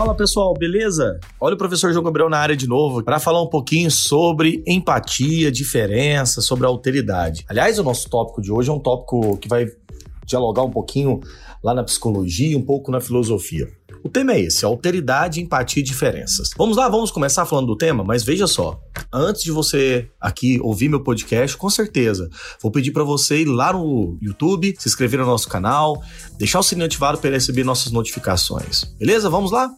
Fala pessoal, beleza? Olha o professor João Gabriel na área de novo para falar um pouquinho sobre empatia, diferença, sobre alteridade. Aliás, o nosso tópico de hoje é um tópico que vai dialogar um pouquinho lá na psicologia, um pouco na filosofia. O tema é esse: alteridade, empatia e diferenças. Vamos lá, vamos começar falando do tema, mas veja só. Antes de você aqui ouvir meu podcast, com certeza, vou pedir para você ir lá no YouTube, se inscrever no nosso canal, deixar o sininho ativado para receber nossas notificações. Beleza? Vamos lá?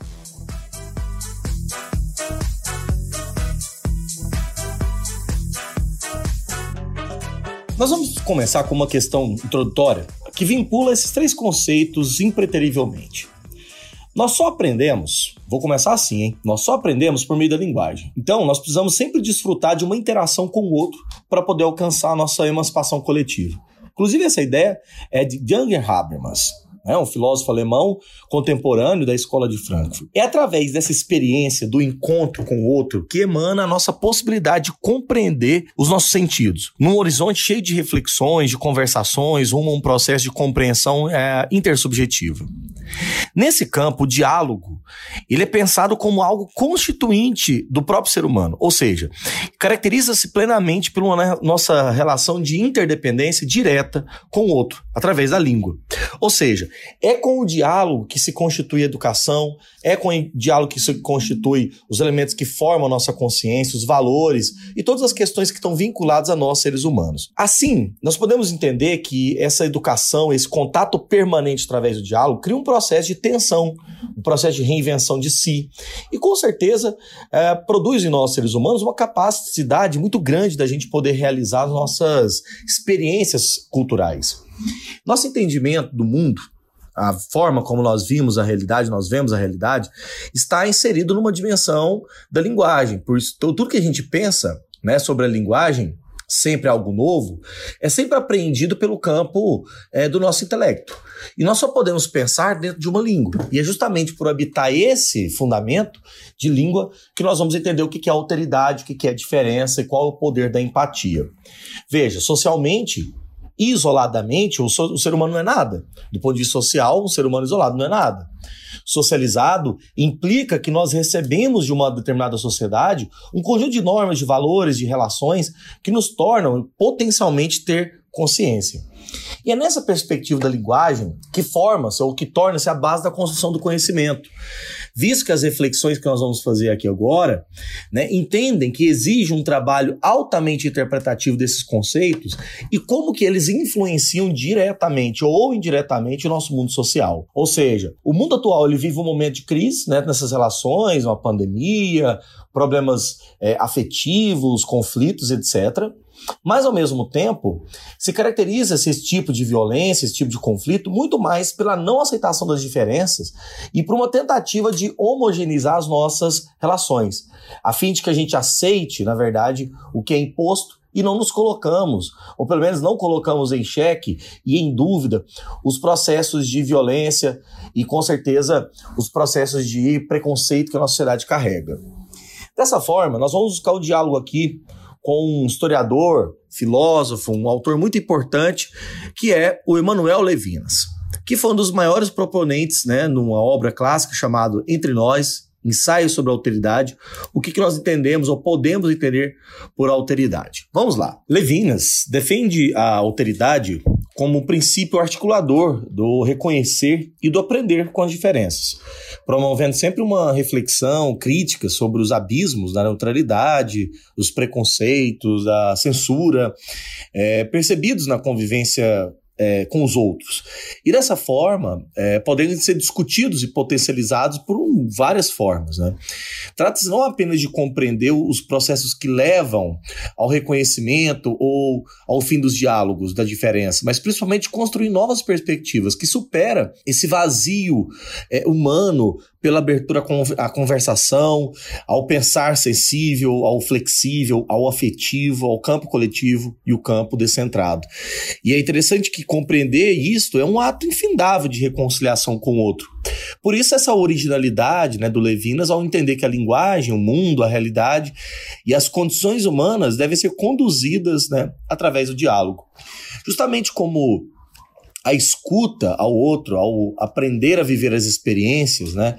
Nós vamos começar com uma questão introdutória que vincula esses três conceitos impreterivelmente. Nós só aprendemos, vou começar assim, hein? Nós só aprendemos por meio da linguagem. Então, nós precisamos sempre desfrutar de uma interação com o outro para poder alcançar a nossa emancipação coletiva. Inclusive, essa ideia é de Jürgen Habermas né, um filósofo alemão contemporâneo da escola de Frankfurt. É através dessa experiência do encontro com o outro que emana a nossa possibilidade de compreender os nossos sentidos, num horizonte cheio de reflexões, de conversações, rumo a um processo de compreensão é, intersubjetiva. Nesse campo, o diálogo ele é pensado como algo constituinte do próprio ser humano, ou seja, caracteriza-se plenamente por uma nossa relação de interdependência direta com o outro, através da língua. Ou seja, é com o diálogo que se constitui a educação, é com o diálogo que se constitui os elementos que formam a nossa consciência, os valores e todas as questões que estão vinculadas a nós, seres humanos. Assim, nós podemos entender que essa educação, esse contato permanente através do diálogo, cria um processo de tensão, um processo de reinvenção de si. E com certeza é, produz em nós, seres humanos, uma capacidade muito grande da gente poder realizar nossas experiências culturais. Nosso entendimento do mundo a forma como nós vimos a realidade, nós vemos a realidade, está inserido numa dimensão da linguagem. Por isso, tudo que a gente pensa né, sobre a linguagem, sempre algo novo, é sempre apreendido pelo campo é, do nosso intelecto. E nós só podemos pensar dentro de uma língua. E é justamente por habitar esse fundamento de língua que nós vamos entender o que é alteridade, o que é diferença e qual é o poder da empatia. Veja, socialmente, isoladamente, o, so, o ser humano não é nada. Do ponto de vista social, um ser humano isolado não é nada. Socializado implica que nós recebemos de uma determinada sociedade um conjunto de normas, de valores, de relações que nos tornam potencialmente ter consciência. E é nessa perspectiva da linguagem que forma-se ou que torna-se a base da construção do conhecimento. Visto que as reflexões que nós vamos fazer aqui agora né, entendem que exige um trabalho altamente interpretativo desses conceitos e como que eles influenciam diretamente ou indiretamente o nosso mundo social. Ou seja, o mundo atual ele vive um momento de crise né, nessas relações, uma pandemia, problemas é, afetivos, conflitos, etc. Mas, ao mesmo tempo, se caracteriza esse tipo de violência, esse tipo de conflito, muito mais pela não aceitação das diferenças e por uma tentativa de homogeneizar as nossas relações, a fim de que a gente aceite, na verdade, o que é imposto e não nos colocamos, ou pelo menos não colocamos em xeque e em dúvida os processos de violência e, com certeza, os processos de preconceito que a nossa sociedade carrega. Dessa forma, nós vamos buscar o diálogo aqui com um historiador, filósofo, um autor muito importante, que é o Emanuel Levinas, que foi um dos maiores proponentes, né, numa obra clássica chamada Entre Nós, Ensaio sobre Alteridade, o que, que nós entendemos ou podemos entender por alteridade. Vamos lá. Levinas defende a alteridade como princípio articulador do reconhecer e do aprender com as diferenças, promovendo sempre uma reflexão crítica sobre os abismos da neutralidade, os preconceitos, a censura, é, percebidos na convivência é, com os outros. E dessa forma, é, podem ser discutidos e potencializados por um, várias formas. Né? Trata-se não apenas de compreender os processos que levam ao reconhecimento ou ao fim dos diálogos, da diferença, mas principalmente construir novas perspectivas que supera esse vazio é, humano pela abertura à conversação, ao pensar sensível, ao flexível, ao afetivo, ao campo coletivo e o campo descentrado. E é interessante que compreender isto é um ato infindável de reconciliação com o outro. Por isso essa originalidade né, do Levinas ao entender que a linguagem, o mundo, a realidade e as condições humanas devem ser conduzidas né, através do diálogo. Justamente como a escuta ao outro, ao aprender a viver as experiências, né?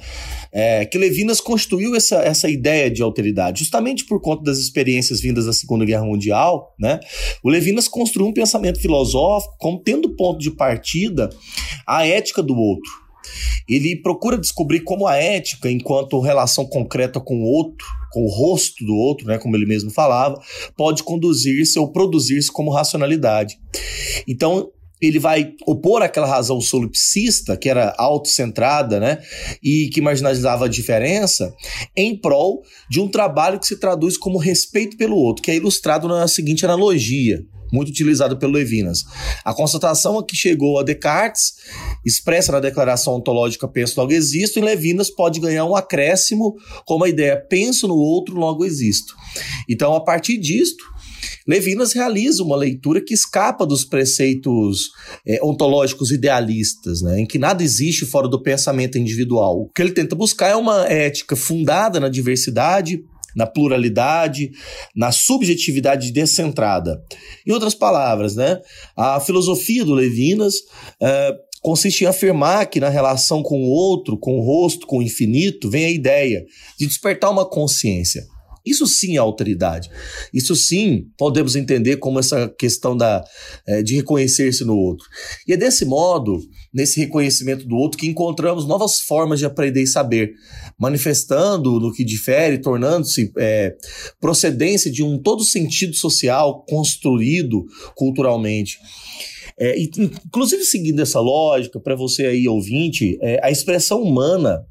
É, que Levinas construiu essa, essa ideia de alteridade, justamente por conta das experiências vindas da Segunda Guerra Mundial, né? O Levinas construiu um pensamento filosófico como tendo ponto de partida a ética do outro. Ele procura descobrir como a ética, enquanto relação concreta com o outro, com o rosto do outro, né, como ele mesmo falava, pode conduzir-se ou produzir-se como racionalidade. Então, ele vai opor aquela razão solipsista, que era autocentrada, né, e que marginalizava a diferença, em prol de um trabalho que se traduz como respeito pelo outro, que é ilustrado na seguinte analogia, muito utilizado pelo Levinas. A constatação a que chegou a Descartes, expressa na declaração ontológica penso logo existo, em Levinas pode ganhar um acréscimo como a ideia penso no outro logo existo. Então, a partir disto, Levinas realiza uma leitura que escapa dos preceitos é, ontológicos idealistas, né, em que nada existe fora do pensamento individual. O que ele tenta buscar é uma ética fundada na diversidade, na pluralidade, na subjetividade descentrada. Em outras palavras, né, a filosofia do Levinas é, consiste em afirmar que na relação com o outro, com o rosto, com o infinito, vem a ideia de despertar uma consciência. Isso sim é autoridade. Isso sim podemos entender como essa questão da, é, de reconhecer-se no outro. E é desse modo, nesse reconhecimento do outro, que encontramos novas formas de aprender e saber, manifestando no que difere, tornando-se é, procedência de um todo sentido social construído culturalmente. É, inclusive, seguindo essa lógica, para você aí ouvinte, é, a expressão humana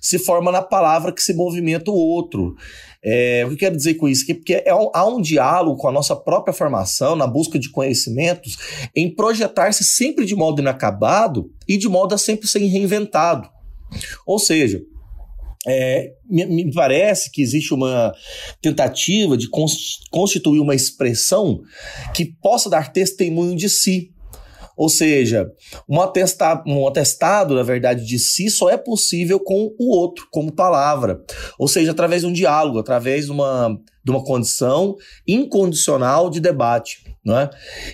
se forma na palavra que se movimenta o outro. É, o que eu quero dizer com isso? Porque é há um diálogo com a nossa própria formação, na busca de conhecimentos, em projetar-se sempre de modo inacabado e de modo a sempre ser reinventado. Ou seja, é, me, me, parece que existe uma tentativa de constituir uma expressão que possa dar testemunho de si. Ou seja, um atestado, um atestado, na verdade, de si só é possível com o outro, como palavra. Ou seja, através de um diálogo, através de uma, de uma condição incondicional de debate. Não é?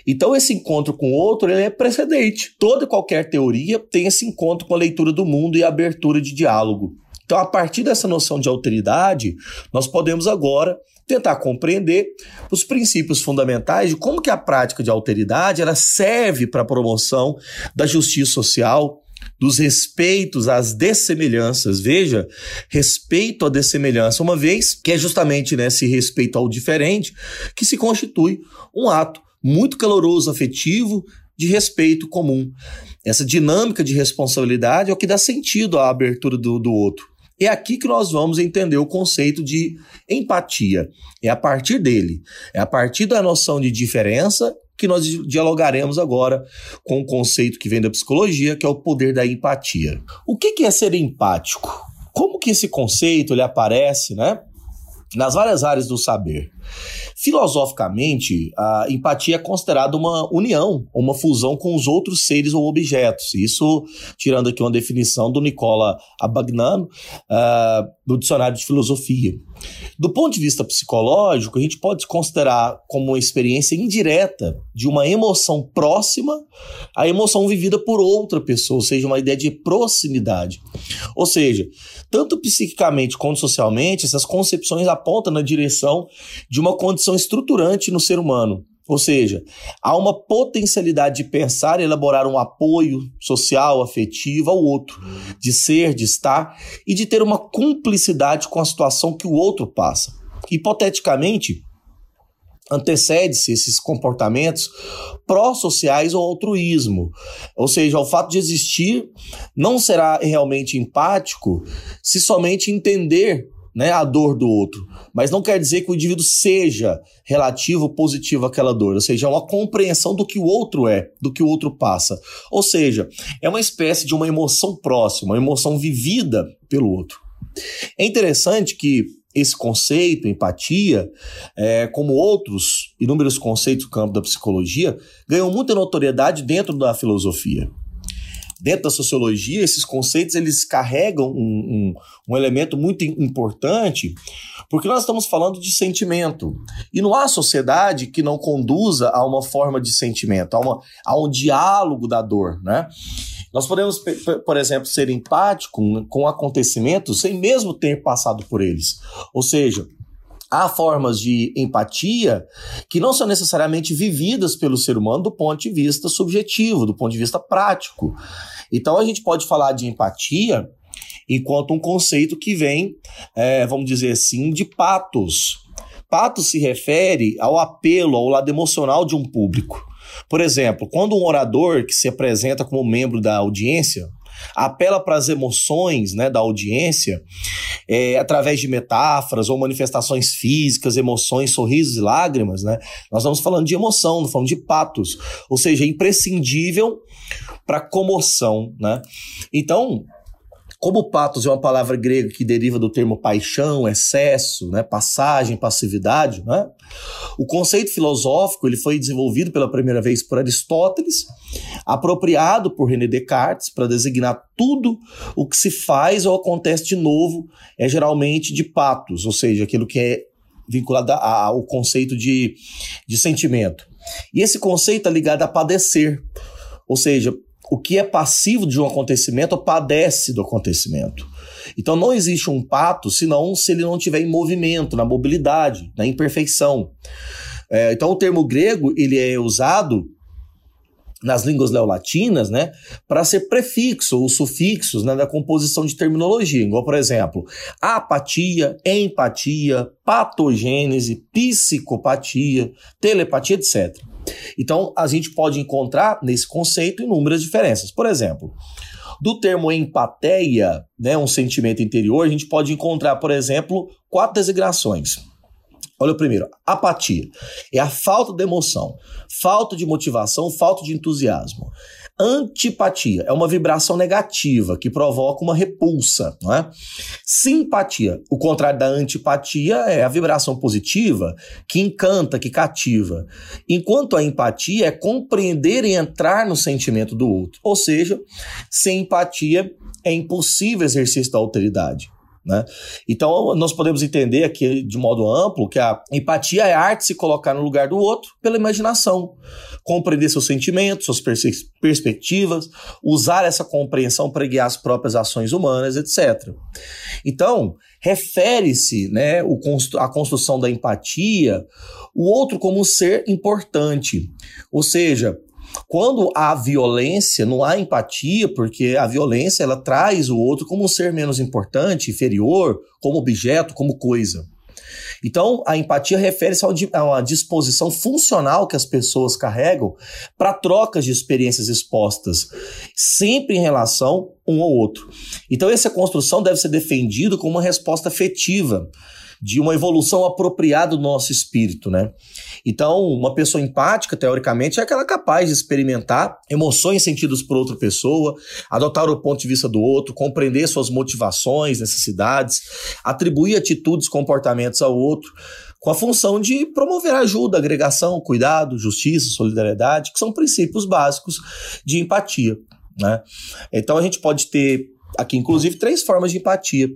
Então, esse encontro com o outro ele é precedente. Toda e qualquer teoria tem esse encontro com a leitura do mundo e a abertura de diálogo. Então, a partir dessa noção de alteridade, nós podemos agora tentar compreender os princípios fundamentais de como que a prática de alteridade ela serve para a promoção da justiça social, dos respeitos às dessemelhanças. Veja, respeito à dessemelhança, uma vez que é justamente nesse respeito ao diferente que se constitui um ato muito caloroso, afetivo, de respeito comum. Essa dinâmica de responsabilidade é o que dá sentido à abertura do, do outro. É aqui que nós vamos entender o conceito de empatia. É a partir dele, é a partir da noção de diferença que nós dialogaremos agora com o conceito que vem da psicologia, que é o poder da empatia. O que é ser empático? Como que esse conceito ele aparece, né? Nas várias áreas do saber. Filosoficamente, a empatia é considerada uma união, uma fusão com os outros seres ou objetos. Isso, tirando aqui uma definição do Nicola Abagnano, uh, do Dicionário de Filosofia. Do ponto de vista psicológico, a gente pode considerar como uma experiência indireta de uma emoção próxima à emoção vivida por outra pessoa, ou seja, uma ideia de proximidade. Ou seja, tanto psiquicamente quanto socialmente, essas concepções apontam na direção de uma condição estruturante no ser humano. Ou seja, há uma potencialidade de pensar e elaborar um apoio social, afetivo ao outro, de ser, de estar e de ter uma cumplicidade com a situação que o outro passa. Hipoteticamente, antecede-se esses comportamentos pró-sociais ou altruísmo. Ou seja, o fato de existir não será realmente empático se somente entender né, a dor do outro, mas não quer dizer que o indivíduo seja relativo positivo àquela dor, ou seja, é uma compreensão do que o outro é, do que o outro passa. Ou seja, é uma espécie de uma emoção próxima, uma emoção vivida pelo outro. É interessante que esse conceito, empatia, é, como outros inúmeros conceitos do campo da psicologia, ganham muita notoriedade dentro da filosofia dentro da sociologia, esses conceitos eles carregam um, um, um elemento muito importante, Porque nós estamos falando de sentimento. E não há sociedade que não conduza a uma forma de sentimento, a, uma, a um diálogo da dor, né? Nós podemos, por exemplo, ser empático com acontecimentos sem mesmo ter passado por eles. Ou seja, há formas de empatia que não são necessariamente vividas pelo ser humano do ponto de vista subjetivo, do ponto de vista prático. Então a gente pode falar de empatia enquanto um conceito que vem, é, vamos dizer assim, de patos. Patos se refere ao apelo, ao lado emocional de um público. Por exemplo, quando um orador que se apresenta como membro da audiência apela para as emoções né, da audiência é, através de metáforas ou manifestações físicas, emoções, sorrisos e lágrimas, né? Nós estamos falando de emoção, não falando de patos, ou seja, é imprescindível para comoção, né? Então, como patos é uma palavra grega que deriva do termo paixão, excesso, né, passagem, passividade, né? O conceito filosófico ele foi desenvolvido pela primeira vez por Aristóteles, apropriado por René Descartes para designar tudo o que se faz ou acontece de novo, é geralmente de patos, ou seja, aquilo que é vinculado ao conceito de, de sentimento. E esse conceito é ligado a padecer, ou seja, o que é passivo de um acontecimento padece do acontecimento. Então não existe um pato senão se ele não estiver em movimento, na mobilidade, na imperfeição. É, então o termo grego ele é usado nas línguas neolatinas, né, para ser prefixo ou sufixos né, da composição de terminologia, igual, por exemplo, apatia, empatia, patogênese, psicopatia, telepatia, etc. Então, a gente pode encontrar nesse conceito inúmeras diferenças. Por exemplo, do termo empateia, né, um sentimento interior, a gente pode encontrar, por exemplo, quatro designações. Olha o primeiro, apatia. É a falta de emoção, falta de motivação, falta de entusiasmo. Antipatia é uma vibração negativa que provoca uma repulsa, não é? Simpatia, o contrário da antipatia é a vibração positiva que encanta, que cativa. Enquanto a empatia é compreender e entrar no sentimento do outro. Ou seja, sem empatia é impossível exercício da autoridade. Né? Então, nós podemos entender aqui de modo amplo que a empatia é a arte de se colocar no lugar do outro pela imaginação, compreender seus sentimentos, suas pers perspectivas, usar essa compreensão para guiar as próprias ações humanas, etc. Então, refere-se né, a construção da empatia, o outro como um ser importante. Ou seja, quando há violência, não há empatia, porque a violência ela traz o outro como um ser menos importante, inferior, como objeto, como coisa. Então, a empatia refere-se a uma disposição funcional que as pessoas carregam para trocas de experiências expostas, sempre em relação um ao outro. Então, essa construção deve ser defendida como uma resposta afetiva de uma evolução apropriada do nosso espírito, né? Então, uma pessoa empática, teoricamente, é aquela capaz de experimentar emoções sentidas por outra pessoa, adotar o ponto de vista do outro, compreender suas motivações, necessidades, atribuir atitudes, comportamentos ao outro, com a função de promover ajuda, agregação, cuidado, justiça, solidariedade, que são princípios básicos de empatia. Né? Então a gente pode ter aqui, inclusive, três formas de empatia.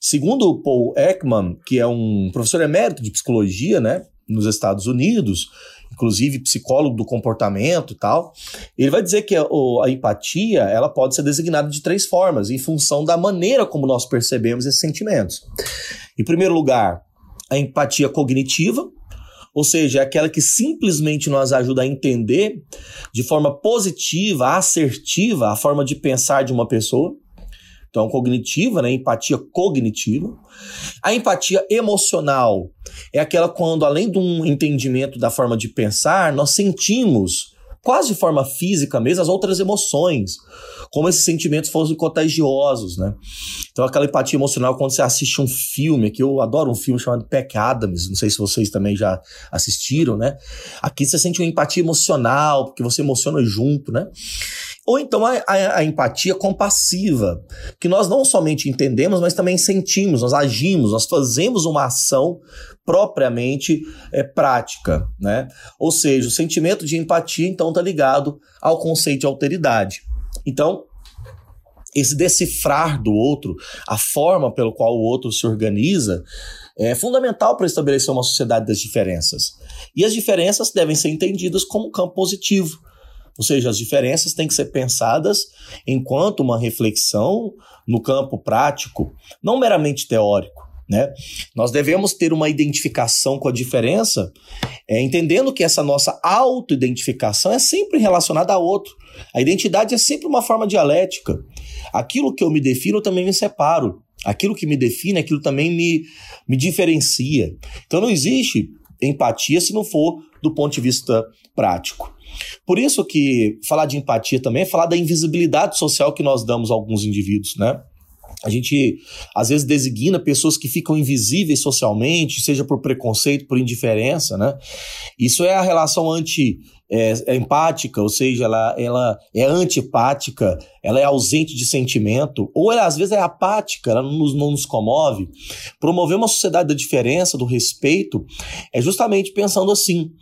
Segundo Paul Ekman, que é um professor emérito de psicologia, né, nos Estados Unidos, inclusive psicólogo do comportamento e tal, ele vai dizer que a, a, empatia ela pode ser designada de três formas, em função da maneira como nós percebemos esses sentimentos. Em primeiro lugar, a empatia cognitiva, ou seja, é aquela que simplesmente nos ajuda a entender de forma positiva, assertiva, a forma de pensar de uma pessoa. Então, cognitiva, né? Empatia cognitiva. A empatia emocional é aquela quando, além de um entendimento da forma de pensar, nós sentimos quase de forma física mesmo, as outras emoções, como esses sentimentos fossem contagiosos, né? Então, aquela empatia emocional quando você assiste um filme, que eu adoro um filme chamado Peck Adams, não sei se vocês também já assistiram, né? Aqui você sente uma empatia emocional, porque você emociona junto, né? Ou então a, a, a, empatia compassiva, que nós não somente entendemos, mas também sentimos, nós agimos, nós fazemos uma ação propriamente é, prática, né? Ou seja, o sentimento de empatia então está ligado ao conceito de alteridade. Então, esse decifrar do outro, a forma pelo qual o outro se organiza, é fundamental para estabelecer uma sociedade das diferenças. E as diferenças devem ser entendidas como campo positivo. Ou seja, as diferenças têm que ser pensadas enquanto uma reflexão no campo prático, não meramente teórico. Né? Nós devemos ter uma identificação com a diferença, é, entendendo que essa nossa auto-identificação é sempre relacionada a outro. A identidade é sempre uma forma dialética. Aquilo que eu me defino, eu também me separo. Aquilo que me define, aquilo também me, me diferencia. Então não existe empatia se não for do ponto de vista prático. Por isso que falar de empatia também é falar da invisibilidade social que nós damos a alguns indivíduos, né? A gente às vezes designa pessoas que ficam invisíveis socialmente, seja por preconceito, por indiferença, né? Isso é a relação anti é, é empática, ou seja, ela, ela é antipática, ela é ausente de sentimento, ou ela às vezes é apática, ela não nos, não nos comove. Promover uma sociedade da diferença, do respeito, é justamente pensando assim,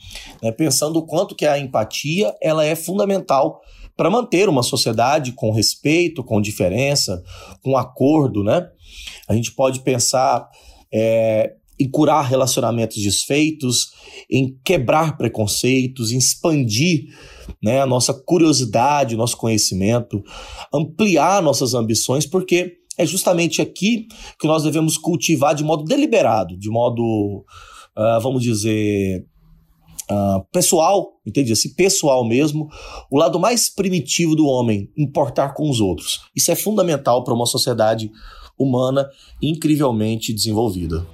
né? pensando o quanto que a empatia ela é fundamental para manter uma sociedade com respeito, com diferença, com acordo, né? A gente pode pensar é, em curar relacionamentos desfeitos, em quebrar preconceitos, em expandir né, a nossa curiosidade, nosso conhecimento, ampliar nossas ambições, porque é justamente aqui que nós devemos cultivar de modo deliberado, de modo, uh, vamos dizer, uh, pessoal, entende? Assim, pessoal mesmo, o lado mais primitivo do homem, importar com os outros. Isso é fundamental para uma sociedade humana incrivelmente desenvolvida.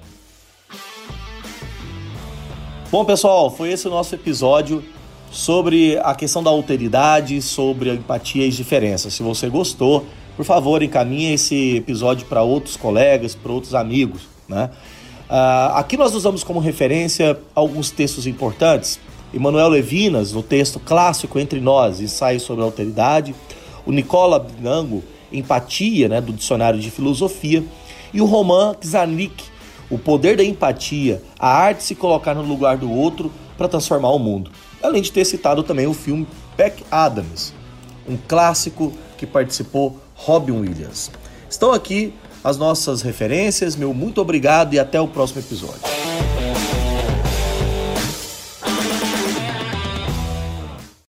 Bom, pessoal, foi esse o nosso episódio sobre a questão da alteridade, sobre a empatia e as diferenças. Se você gostou, por favor, encaminhe esse episódio para outros colegas, para outros amigos, né? Uh, aqui nós usamos como referência alguns textos importantes. Emmanuel Levinas, no texto clássico Entre Nós, ensaio sobre a alteridade. O Nicola Binango, Empatia, né, do Dicionário de Filosofia. E o Roman Czarnik, O Poder da Empatia, a arte de se colocar no lugar do outro para transformar o mundo. Além de ter citado também o filme Peck Adams, um clássico que participou Robin Williams. Estão aqui as nossas referências. Meu muito obrigado e até o próximo episódio.